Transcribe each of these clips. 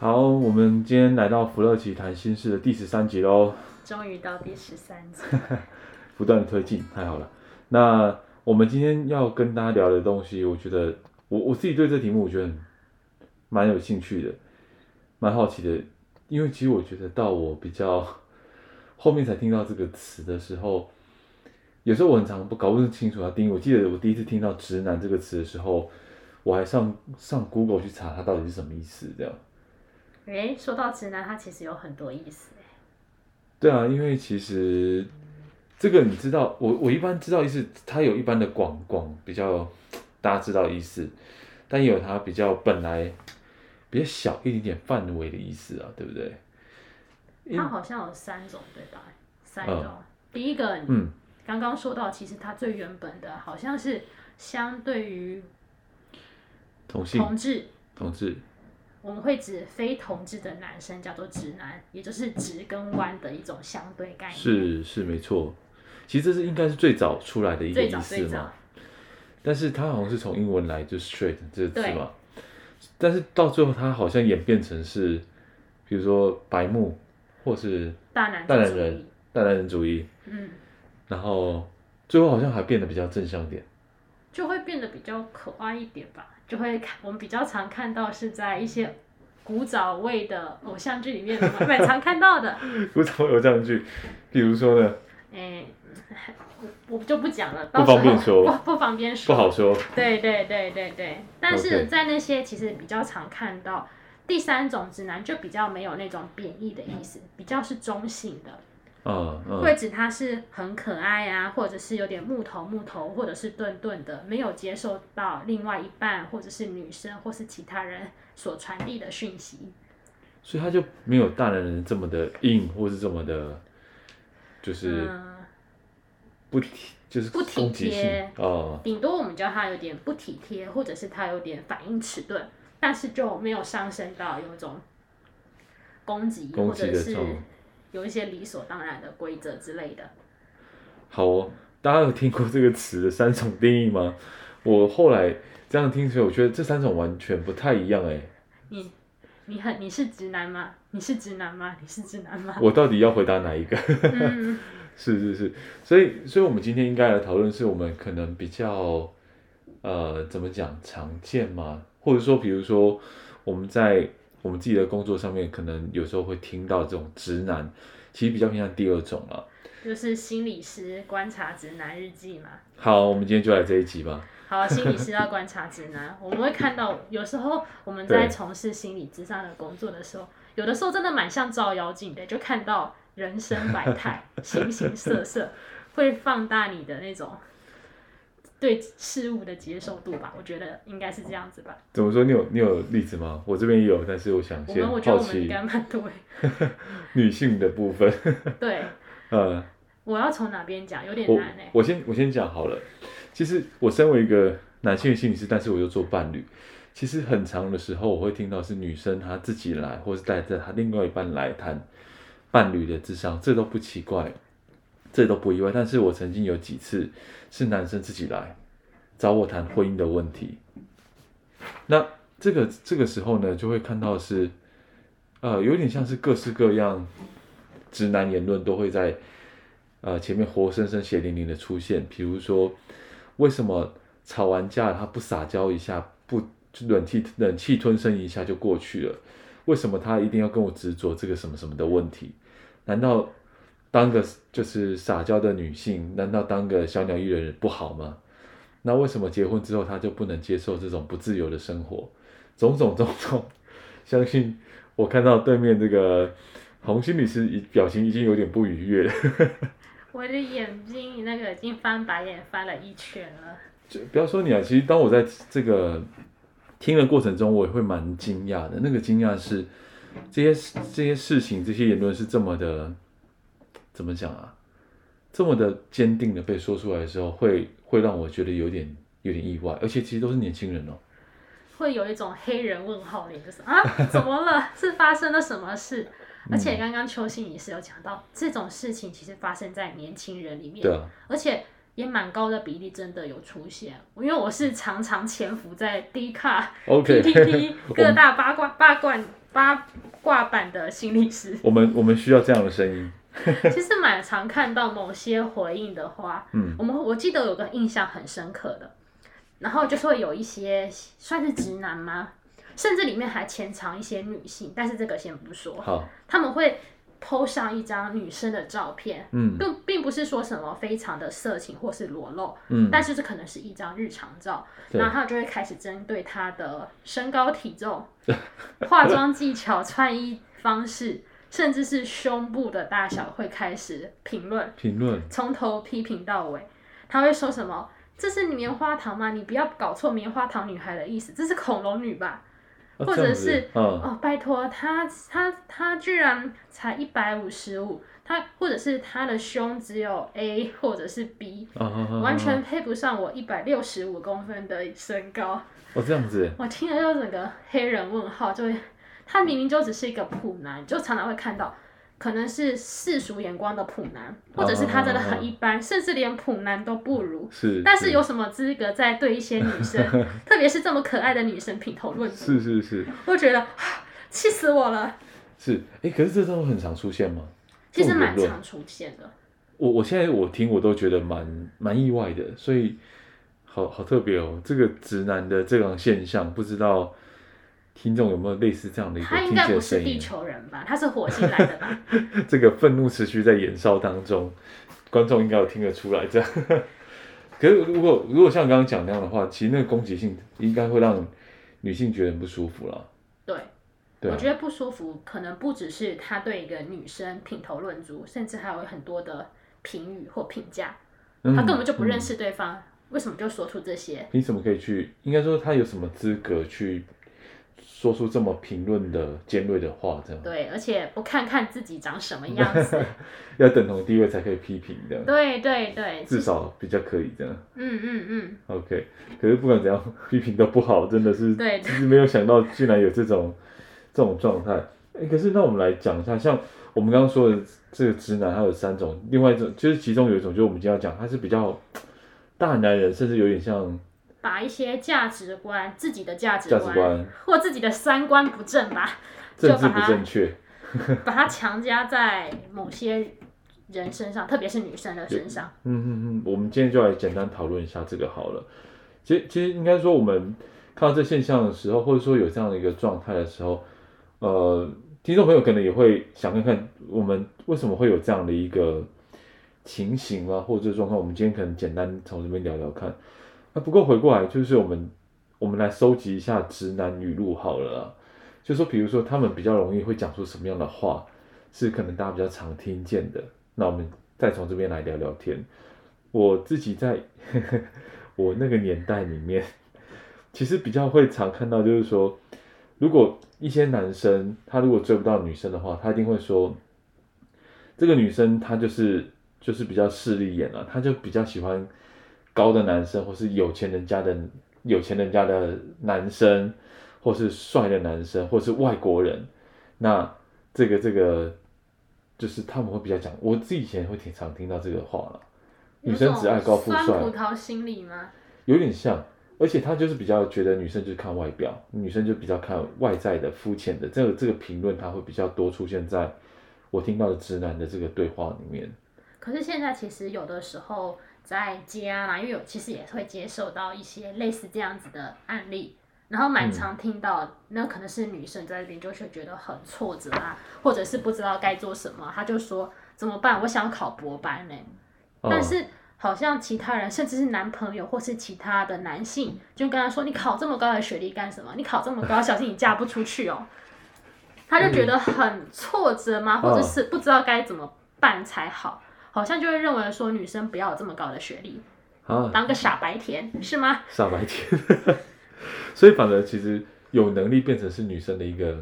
好，我们今天来到福乐奇谈心事的第十三集喽。终于到第十三集，不断的推进，太好了。那我们今天要跟大家聊的东西，我觉得我我自己对这题目我觉得蛮有兴趣的，蛮好奇的。因为其实我觉得到我比较后面才听到这个词的时候，有时候我很常不搞不清楚它定义。我记得我第一次听到“直男”这个词的时候，我还上上 Google 去查它到底是什么意思，这样。诶，说到直男，他其实有很多意思。对啊，因为其实这个你知道，我我一般知道意思，他有一般的广广比较大家知道意思，但也有他比较本来比较小一点点范围的意思啊，对不对？他好像有三种，对吧？三种。嗯、第一个，嗯，刚刚说到，其实他最原本的好像是相对于同性同志同志。我们会指非同志的男生叫做直男，也就是直跟弯的一种相对概念。是是没错，其实这是应该是最早出来的一个意思嘛。但是它好像是从英文来，就 straight 这个字嘛。但是到最后，它好像演变成是，比如说白目，或是大男大男人大男人主义。嗯。然后最后好像还变得比较正向点。就会变得比较可爱一点吧。就会看，我们比较常看到是在一些古早味的偶像剧里面，蛮常看到的。古早味偶像剧，比如说呢？哎、欸，我就不讲了，不方便说，不不方便说，不好说。对对对对对，但是在那些其实比较常看到第三种直男，就比较没有那种贬义的意思，比较是中性的。嗯嗯，会指他是很可爱啊，或者是有点木头木头，或者是钝钝的，没有接受到另外一半或者是女生或是其他人所传递的讯息，所以他就没有大男人这么的硬，或是这么的，就是不体，就是不体贴哦。顶多我们叫他有点不体贴，或者是他有点反应迟钝，但是就没有上升到有一种攻击或者是。有一些理所当然的规则之类的。好哦，大家有听过这个词的三种定义吗？我后来这样听起来，我觉得这三种完全不太一样哎。你你很你是直男吗？你是直男吗？你是直男吗？我到底要回答哪一个？嗯、是是是，所以所以我们今天应该来讨论，是我们可能比较呃怎么讲常见吗？或者说，比如说我们在。我们自己的工作上面，可能有时候会听到这种直男，其实比较偏向第二种了，就是心理师观察直男日记嘛。好，我们今天就来这一集吧。好，心理师要观察直男，我们会看到有时候我们在从事心理咨商的工作的时候，有的时候真的蛮像照妖镜的，就看到人生百态、形形色色，会放大你的那种。对事物的接受度吧，我觉得应该是这样子吧。怎么说？你有你有例子吗？我这边也有，但是我想先好奇。我们我觉得我们应该蛮多。女性的部分。对。呃。我要从哪边讲？有点难哎。我先我先讲好了。其实我身为一个男性的心理师，但是我又做伴侣。其实很长的时候，我会听到是女生她自己来，或是带着她另外一半来谈伴侣的智商，这都不奇怪。这都不意外，但是我曾经有几次是男生自己来找我谈婚姻的问题。那这个这个时候呢，就会看到是，呃，有点像是各式各样直男言论都会在呃前面活生生血淋淋的出现。比如说，为什么吵完架他不撒娇一下，不忍气忍气吞声一下就过去了？为什么他一定要跟我执着这个什么什么的问题？难道？当个就是撒娇的女性，难道当个小鸟依人不好吗？那为什么结婚之后她就不能接受这种不自由的生活？种种种种，相信我看到对面这个红心理师表情已经有点不愉悦了。我的眼睛那个已经翻白眼翻了一圈了。就不要说你啊，其实当我在这个听的过程中，我也会蛮惊讶的。那个惊讶是，这些这些事情、这些言论是这么的，怎么讲啊？这么的坚定的被说出来的时候，会会让我觉得有点有点意外，而且其实都是年轻人哦。会有一种黑人问号脸，就是啊，怎么了？是发生了什么事？而且刚刚邱心也是有讲到，这种事情其实发生在年轻人里面，对啊，而且也蛮高的比例真的有出现。因为我是常常潜伏在 D 卡、PTT 各大八卦八卦八卦版的心理师。我们我们需要这样的声音。其实蛮常看到某些回应的话，嗯，我们我记得有个印象很深刻的。然后就是会有一些算是直男吗？甚至里面还潜藏一些女性，但是这个先不说。好，他们会 po 上一张女生的照片，嗯，并并不是说什么非常的色情或是裸露，嗯，但是这可能是一张日常照，然后他就会开始针对她的身高体重、化妆技巧、穿衣方式，甚至是胸部的大小，会开始评论，评论，从头批评到尾。他会说什么？这是棉花糖吗？你不要搞错棉花糖女孩的意思，这是恐龙女吧？啊、或者是、嗯、哦，拜托，她她她居然才一百五十五，她或者是她的胸只有 A 或者是 B，、啊、完全配不上我一百六十五公分的身高。哦，这样子，我听了就整个黑人问号，就会，他明明就只是一个普男，就常常会看到。可能是世俗眼光的普男，或者是他真的很一般，啊、甚至连普男都不如。是，但是有什么资格在对一些女生，特别是这么可爱的女生品头论足？是是是，我觉得气死我了。是，哎、欸，可是这种很常出现吗？其实蛮常出现的。我我现在我听我都觉得蛮蛮意外的，所以好好特别哦，这个直男的这种现象，不知道。听众有没有类似这样的一个听见声音？他应该不是地球人吧？他是火星来的吧？这个愤怒持续在燃烧当中，观众应该有听得出来。这样，可是如果如果像刚刚讲那样的话，其实那个攻击性应该会让女性觉得很不舒服了。对，对啊，我觉得不舒服，可能不只是他对一个女生品头论足，甚至还有很多的评语或评价。他根本就不认识对方，嗯，为什么就说出这些？凭什么可以去？应该说他有什么资格去？说出这么评论的尖锐的话，这样对，而且不看看自己长什么样子，要等同地位才可以批评的。对对对，至少比较可以这样。嗯嗯嗯。OK，可是不管怎样，批评都不好，真的是，对，其实没有想到居然有这种这种状态。哎，可是那我们来讲一下，像我们刚刚说的这个直男，他有三种，另外一种就是其中有一种，就是我们今天要讲，他是比较大男人，甚至有点像。把一些价值观、自己的价值观，价值观或自己的三观不正吧，政治不正确，把它强加在某些人身上，特别是女生的身上。嗯嗯嗯，我们今天就来简单讨论一下这个好了。其实其实应该说，我们看到这现象的时候，或者说有这样的一个状态的时候，呃，听众朋友可能也会想看看，我们为什么会有这样的一个情形啊，或者状况。我们今天可能简单从这边聊聊看。那不过回过来就是我们，我们来收集一下直男语录好了。就说比如说他们比较容易会讲出什么样的话，是可能大家比较常听见的。那我们再从这边来聊聊天。我自己在 我那个年代里面，其实比较会常看到，就是说，如果一些男生他如果追不到女生的话，他一定会说，这个女生她就是就是比较势利眼了，她就比较喜欢。高的男生，或是有钱人家的有钱人家的男生，或是帅的男生，或是外国人，那这个这个就是他们会比较讲。我自己以前会挺常听到这个话了。女生只爱高富帅。酸葡萄心理吗？有点像，而且他就是比较觉得女生就是看外表，女生就比较看外在的肤浅的这个这个评论，他会比较多出现在我听到的直男的这个对话里面。可是现在其实有的时候。在家啦，因为我其实也会接受到一些类似这样子的案例，然后蛮常听到，嗯、那可能是女生在那边就会觉得很挫折啊，或者是不知道该做什么，她就说怎么办？我想考博班呢、欸，哦、但是好像其他人，甚至是男朋友或是其他的男性，就跟他说：“你考这么高的学历干什么？你考这么高，小心你嫁不出去哦。”他就觉得很挫折吗？或者是不知道该怎么办才好？好像就会认为说女生不要有这么高的学历，啊，当个傻白甜是吗？傻白甜，所以反而其实有能力变成是女生的一个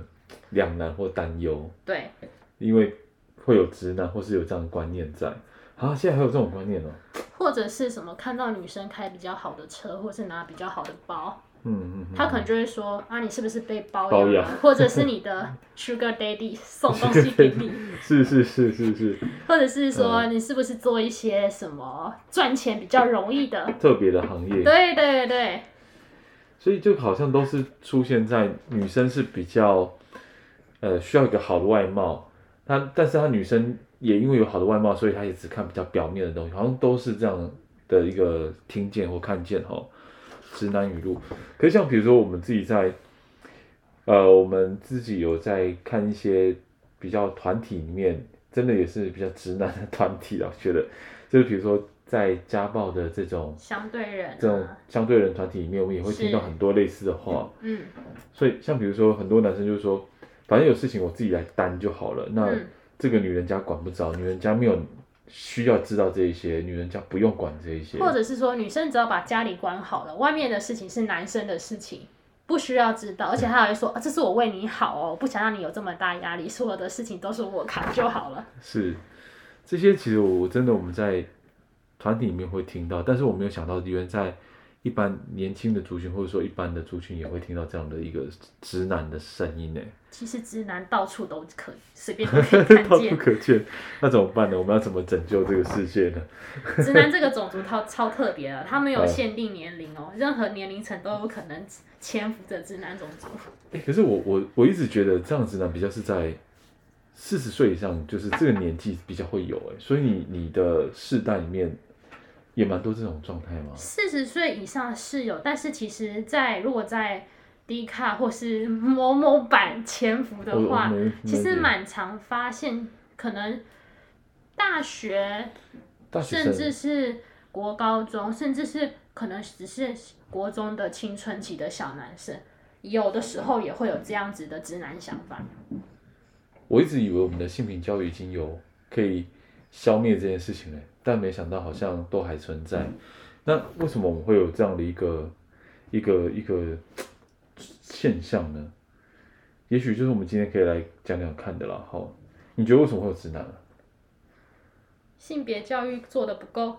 两难或担忧。对，因为会有直男或是有这样的观念在。啊，现在还有这种观念哦。或者是什么看到女生开比较好的车，或是拿比较好的包。嗯嗯，嗯，他可能就会说啊，你是不是被包养？或者是你的 Sugar Daddy 送东西给你？是是是是是。或者是说你是不是做一些什么赚钱比较容易的特别的行业？对对对。所以就好像都是出现在女生是比较呃需要一个好的外貌，她但是她女生也因为有好的外貌，所以她也只看比较表面的东西，好像都是这样的一个听见或看见哈。直男语录，可是像比如说我们自己在，呃，我们自己有在看一些比较团体里面，真的也是比较直男的团体啊，觉得。就是比如说在家暴的这种相对人、啊，这种相对人团体里面，我们也会听到很多类似的话，嗯，所以像比如说很多男生就是说，反正有事情我自己来担就好了，那这个女人家管不着，女人家没有。需要知道这一些，女人家不用管这一些，或者是说女生只要把家里管好了，外面的事情是男生的事情，不需要知道。而且他还会说，啊，这是我为你好哦，不想让你有这么大压力，所有的事情都是我扛就好了。是，这些其实我真的我们在团体里面会听到，但是我没有想到，原来在。一般年轻的族群，或者说一般的族群，也会听到这样的一个直男的声音呢。其实直男到处都可以，随便都可以看见。到处可见，那怎么办呢？我们要怎么拯救这个世界呢？直男这个种族超超特别的，他没有限定年龄哦，任何年龄层都有可能潜伏着直男种族。欸，可是我我我一直觉得这样直男比较是在四十岁以上，就是这个年纪比较会有哎，所以你你的世代里面。也蛮多这种状态吗？四十岁以上是有，但是其实在，在如果在 D 卡或是某某版潜伏的话，其实蛮常发现，可能大学，大学甚至是国高中，甚至是可能只是国中的青春期的小男生，有的时候也会有这样子的直男想法。我一直以为我们的性平教育已经有可以消灭这件事情嘞。但没想到好像都还存在，那为什么我们会有这样的一个一个一个现象呢？也许就是我们今天可以来讲讲看的啦。好，你觉得为什么会有直男啊？性别教育做的不够。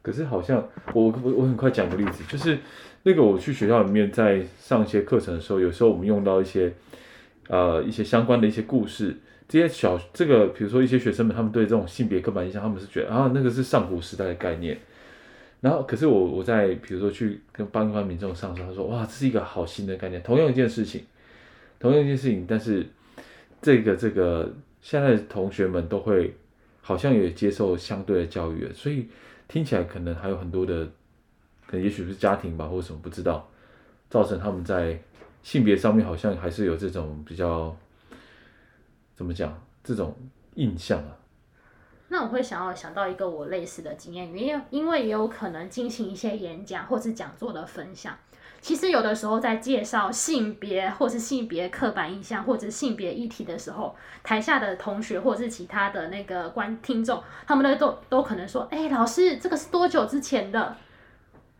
可是好像我我我很快讲个例子，就是那个我去学校里面在上一些课程的时候，有时候我们用到一些呃一些相关的一些故事。这些小这个，比如说一些学生们，他们对这种性别刻板印象，他们是觉得啊，那个是上古时代的概念。然后，可是我我在比如说去跟帮一般民众上说，他说哇，这是一个好新的概念。同样一件事情，同样一件事情，但是这个这个现在同学们都会好像也接受相对的教育，所以听起来可能还有很多的，可能也许是家庭吧，或者什么不知道，造成他们在性别上面好像还是有这种比较。怎么讲这种印象啊？那我会想要想到一个我类似的经验，因为因为也有可能进行一些演讲或是讲座的分享。其实有的时候在介绍性别或是性别刻板印象或者性别议题的时候，台下的同学或者是其他的那个观听众，他们都都可能说：“哎、欸，老师，这个是多久之前的？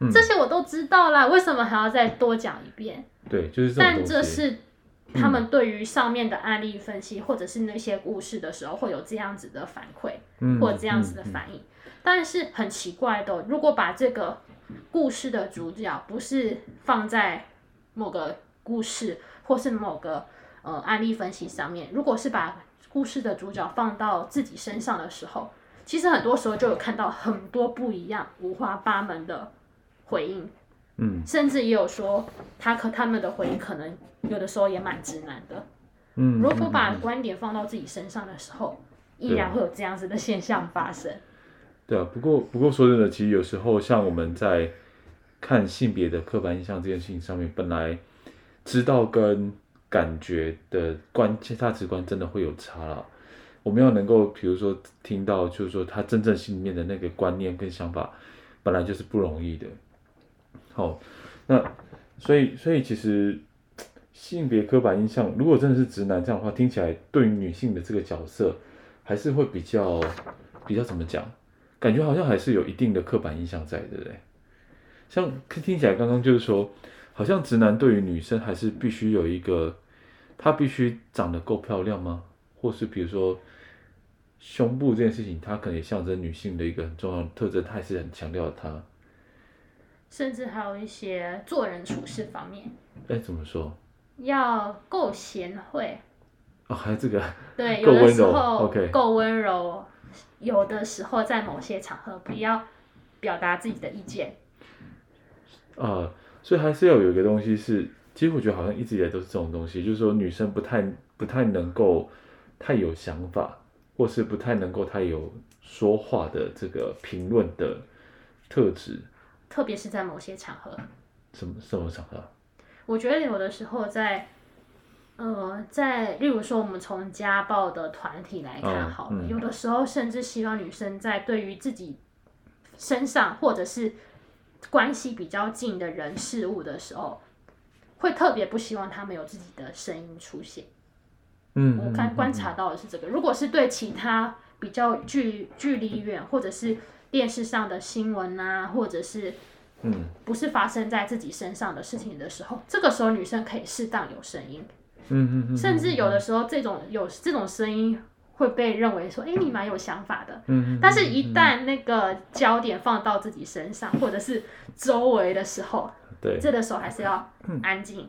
嗯、这些我都知道啦，为什么还要再多讲一遍？”对，就是这但这是。他们对于上面的案例分析，或者是那些故事的时候，会有这样子的反馈，或者这样子的反应。但是很奇怪的，如果把这个故事的主角不是放在某个故事或是某个呃案例分析上面，如果是把故事的主角放到自己身上的时候，其实很多时候就有看到很多不一样、五花八门的回应。嗯，甚至也有说他和他们的回应可能有的时候也蛮直男的。嗯，如果把观点放到自己身上的时候，依然会有这样子的现象发生。对啊，不过不过说真的，其实有时候像我们在看性别的刻板印象这件事情上面，本来知道跟感觉的观价值观真的会有差了。我们要能够，比如说听到，就是说他真正心里面的那个观念跟想法，本来就是不容易的。好，那所以所以其实性别刻板印象，如果真的是直男这样的话，听起来对于女性的这个角色，还是会比较比较怎么讲？感觉好像还是有一定的刻板印象在，对不对？像听起来刚刚就是说，好像直男对于女生还是必须有一个，她必须长得够漂亮吗？或是比如说胸部这件事情，它可能也象征女性的一个很重要的特征，他还是很强调它。甚至还有一些做人处事方面。哎，怎么说？要够贤惠。哦，还有这个。对，有的时候，OK，够温柔。有的时候在某些场合不要表达自己的意见。啊，所以还是要有一个东西是，其实我觉得好像一直以来都是这种东西，就是说女生不太不太能够太有想法，或是不太能够太有说话的这个评论的特质。特别是在某些场合。什么什么场合？我觉得有的时候在。呃，在例如说，我们从家暴的团体来看好了，有的时候甚至希望女生在对于自己身上或者是关系比较近的人事物的时候，会特别不希望他们有自己的声音出现。嗯，我看观察到的是这个。如果是对其他比较距距离远，或者是电视上的新闻啊，或者是嗯，不是发生在自己身上的事情的时候，这个时候女生可以适当有声音。嗯嗯，甚至有的时候，这种有这种声音会被认为说，哎，你蛮有想法的。嗯，但是，一旦那个焦点放到自己身上，或者是周围的时候，对，这个时候还是要安静，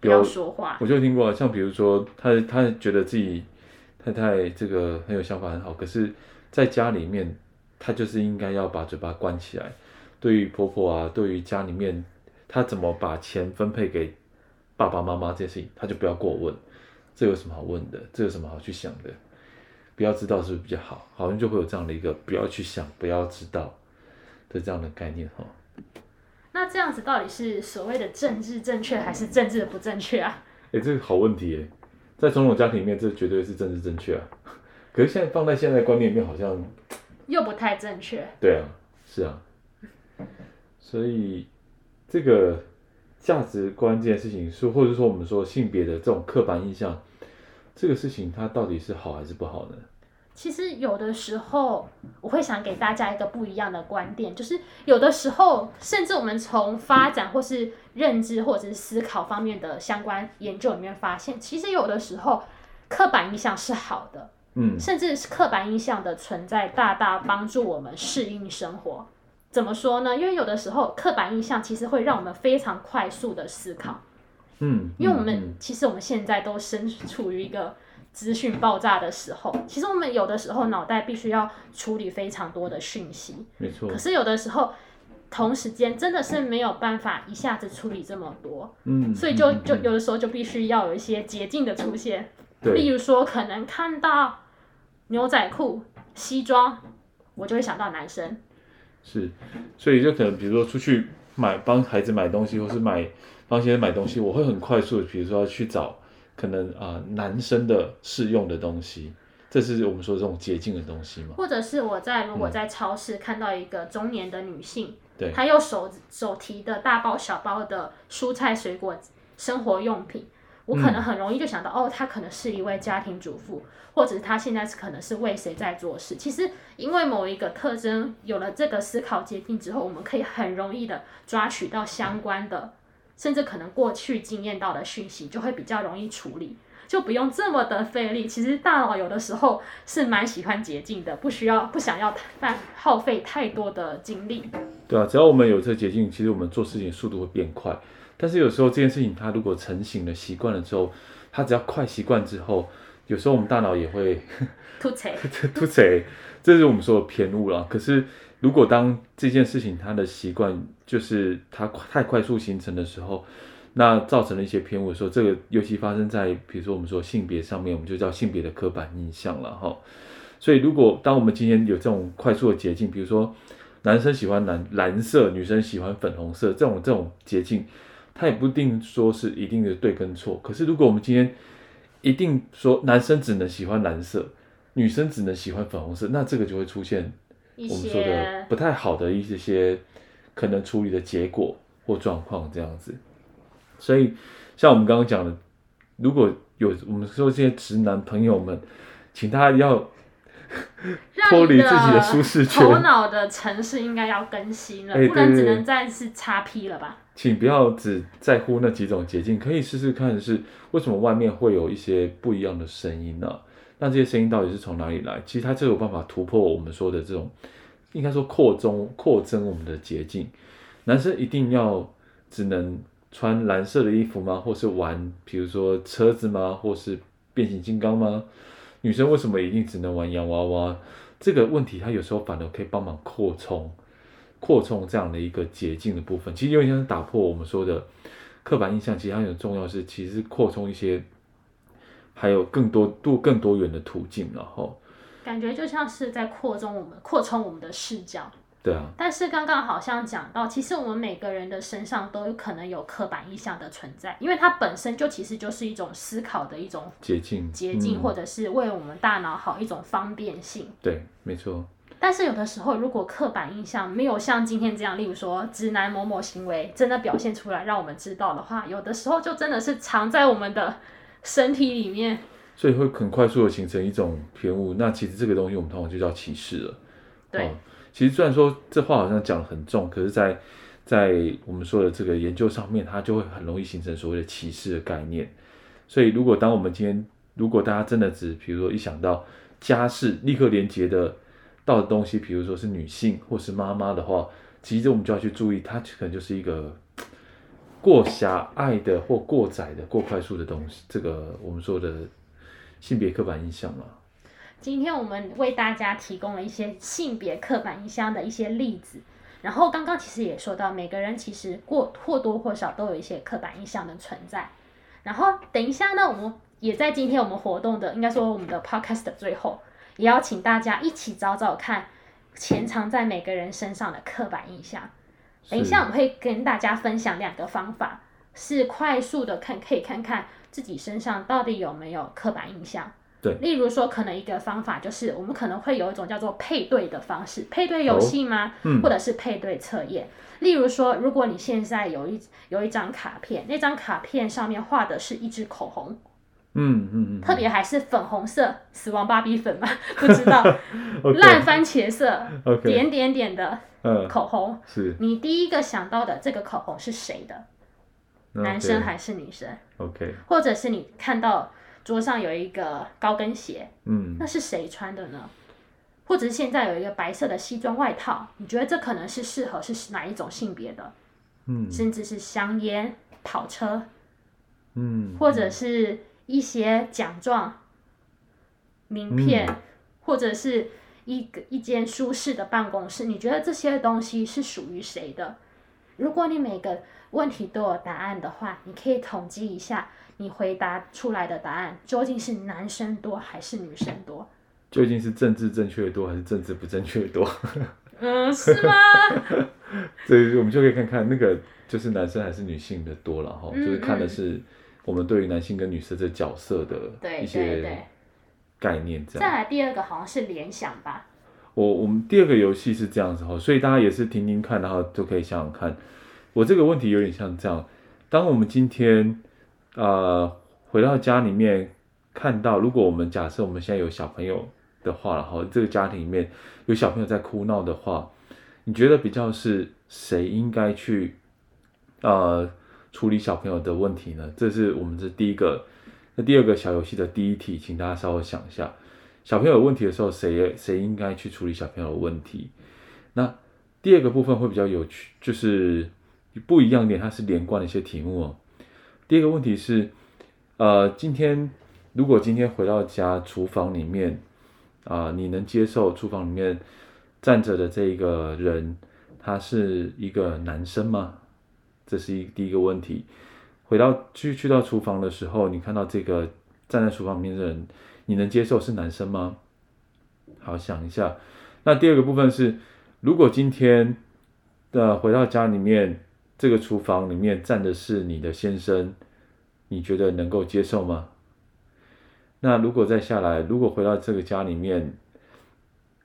不要说话。我就听过，像比如说，他他觉得自己太太这个很有想法很好，可是在家里面，他就是应该要把嘴巴关起来。对于婆婆啊，对于家里面，他怎么把钱分配给？爸爸妈妈这件事情，他就不要过问，这有什么好问的？这有什么好去想的？不要知道是不是比较好？好像就会有这样的一个不要去想、不要知道的这样的概念哈。那这样子到底是所谓的政治正确，还是政治的不正确啊？哎，这个好问题哎，在传统家庭里面，这绝对是政治正确啊。可是现在放在现在观念里面，好像又不太正确。对啊，是啊，所以这个。价值观这件事情，说或者说我们说性别的这种刻板印象，这个事情它到底是好还是不好呢？其实有的时候我会想给大家一个不一样的观点，就是有的时候甚至我们从发展或是认知或者是思考方面的相关研究里面发现，其实有的时候刻板印象是好的，嗯，甚至是刻板印象的存在大大帮助我们适应生活。怎么说呢？因为有的时候刻板印象其实会让我们非常快速的思考，嗯，因为我们其实我们现在都身处于一个资讯爆炸的时候，其实我们有的时候脑袋必须要处理非常多的讯息，没错。可是有的时候同时间真的是没有办法一下子处理这么多，嗯，所以就就有的时候就必须要有一些捷径的出现，对，例如说可能看到牛仔裤、西装，我就会想到男生。是，所以就可能比如说出去买帮孩子买东西，或是买帮先生买东西，我会很快速的，比如说要去找可能啊、呃、男生的适用的东西，这是我们说这种捷径的东西嘛。或者是我在如果在超市看到一个中年的女性，嗯、对，她又手手提的大包小包的蔬菜水果生活用品。我可能很容易就想到，嗯、哦，她可能是一位家庭主妇，或者是她现在是可能是为谁在做事。其实，因为某一个特征有了这个思考捷径之后，我们可以很容易的抓取到相关的，甚至可能过去经验到的讯息，就会比较容易处理，就不用这么的费力。其实大脑有的时候是蛮喜欢捷径的，不需要不想要太耗费太多的精力。对啊，只要我们有这个捷径，其实我们做事情速度会变快。但是有时候这件事情，它如果成型了、习惯了之后，它只要快习惯之后，有时候我们大脑也会 突袭，突袭，这是我们说的偏误了。可是如果当这件事情它的习惯就是它太快速形成的时候，那造成了一些偏误的时候，这个尤其发生在比如说我们说性别上面，我们就叫性别的刻板印象了哈。所以如果当我们今天有这种快速的捷径，比如说男生喜欢蓝蓝色，女生喜欢粉红色，这种这种捷径。它也不一定说是一定的对跟错，可是如果我们今天一定说男生只能喜欢蓝色，女生只能喜欢粉红色，那这个就会出现我们说的不太好的一些些可能处理的结果或状况这样子。所以像我们刚刚讲的，如果有我们说这些直男朋友们，请大家要脱离自己的舒适圈，头脑的城市应该要更新了，不然只能再次叉 p 了吧。请不要只在乎那几种捷径，可以试试看是为什么外面会有一些不一样的声音呢、啊？那这些声音到底是从哪里来？其实它就有办法突破我们说的这种，应该说扩中扩增我们的捷径。男生一定要只能穿蓝色的衣服吗？或是玩，比如说车子吗？或是变形金刚吗？女生为什么一定只能玩洋娃娃？这个问题，它有时候反而可以帮忙扩充。扩充这样的一个捷径的部分，其实有点像是打破我们说的刻板印象。其实它很重要是，其实扩充一些还有更多多更多元的途径，然后感觉就像是在扩充我们扩充我们的视角。对啊。但是刚刚好像讲到，其实我们每个人的身上都有可能有刻板印象的存在，因为它本身就其实就是一种思考的一种捷径，捷径或者是为我们大脑好一种方便性。对，没错。但是有的时候，如果刻板印象没有像今天这样，例如说直男某某行为真的表现出来，让我们知道的话，有的时候就真的是藏在我们的身体里面，所以会很快速的形成一种偏误。那其实这个东西我们通常就叫歧视了。对，哦，其实虽然说这话好像讲得很重，可是在在我们说的这个研究上面，它就会很容易形成所谓的歧视的概念。所以如果当我们今天如果大家真的只比如说一想到家事，立刻连结的。到的东西，比如说是女性或是妈妈的话，其实我们就要去注意，它可能就是一个过狭隘的或过窄的、过快速的东西。这个我们说的性别刻板印象嘛。今天我们为大家提供了一些性别刻板印象的一些例子，然后刚刚其实也说到，每个人其实过或多或少都有一些刻板印象的存在。然后等一下呢，我们也在今天我们活动的，应该说我们的 podcast 的最后。也要请大家一起找找看，潜藏在每个人身上的刻板印象。等一下我们会跟大家分享两个方法，是快速的看，可以看看自己身上到底有没有刻板印象。对，例如说，可能一个方法就是，我们可能会有一种叫做配对的方式，配对游戏吗？哦嗯、或者是配对测验。例如说，如果你现在有一有一张卡片，那张卡片上面画的是一支口红。嗯嗯嗯，特别还是粉红色死亡芭比粉嘛，不知道。烂番茄色，okay, 点点点的口红，嗯、是。你第一个想到的这个口红是谁的？Okay, 男生还是女生？OK，或者是你看到桌上有一个高跟鞋，嗯，那是谁穿的呢？或者是现在有一个白色的西装外套，你觉得这可能是适合是哪一种性别的？嗯，甚至是香烟、跑车，嗯，或者是。一些奖状、名片，嗯、或者是一个一间舒适的办公室，你觉得这些东西是属于谁的？如果你每个问题都有答案的话，你可以统计一下，你回答出来的答案究竟是男生多还是女生多？究竟是政治正确的多还是政治不正确的多？嗯，是吗？所以我们就可以看看那个就是男生还是女性的多了哈，就是看的是。我们对于男性跟女生这角色的一些概念，这样。再来第二个好像是联想吧。我我们第二个游戏是这样子哈，所以大家也是听听看，然后就可以想想看。我这个问题有点像这样：当我们今天呃回到家里面，看到如果我们假设我们现在有小朋友的话，然后这个家庭里面有小朋友在哭闹的话，你觉得比较是谁应该去呃？处理小朋友的问题呢？这是我们这第一个，那第二个小游戏的第一题，请大家稍微想一下，小朋友有问题的时候，谁谁应该去处理小朋友的问题？那第二个部分会比较有趣，就是不一样点，它是连贯的一些题目哦。第二个问题是，呃，今天如果今天回到家，厨房里面啊，你能接受厨房里面站着的这一个人，他是一个男生吗？这是一第一个问题。回到去去到厨房的时候，你看到这个站在厨房里面的人，你能接受是男生吗？好，想一下。那第二个部分是，如果今天的回到家里面，这个厨房里面站的是你的先生，你觉得能够接受吗？那如果再下来，如果回到这个家里面，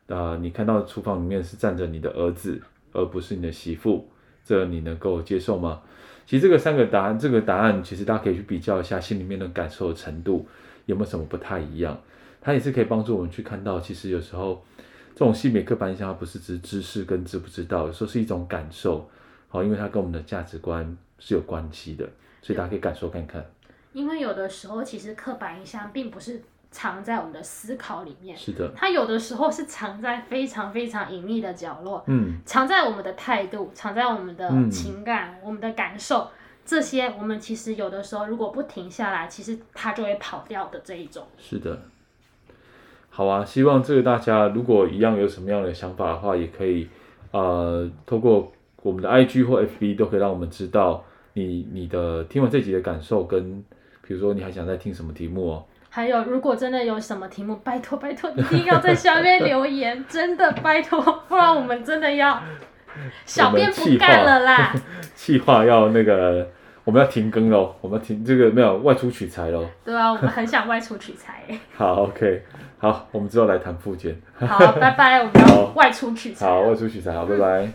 啊、呃，你看到厨房里面是站着你的儿子，而不是你的媳妇。这你能够接受吗？其实这个三个答案，这个答案其实大家可以去比较一下，心里面的感受的程度有没有什么不太一样。它也是可以帮助我们去看到，其实有时候这种性别刻板印象，它不是只知识跟知不知道，有时候是一种感受，好，因为它跟我们的价值观是有关系的，所以大家可以感受看看。因为有的时候，其实刻板印象并不是藏在我们的思考里面，是的，它有的时候是藏在非常非常隐秘的角落，嗯，藏在我们的态度，藏在我们的情感、嗯、我们的感受，这些我们其实有的时候如果不停下来，其实它就会跑掉的这一种。是的，好啊，希望这个大家如果一样有什么样的想法的话，也可以呃透过我们的 IG 或 FB 都可以让我们知道你你的听完这集的感受跟。比如说，你还想再听什么题目哦？还有，如果真的有什么题目，拜托拜托，一定要在下面留言，真的拜托，不然我们真的要小便不干了啦。企划要那个，我们要停更喽，我们要停这个没有外出取材喽。对啊，我们很想外出取材。好，OK，好，我们之后来谈复健。好，拜拜，我们要外出取材。好，外出取材，好，拜拜。嗯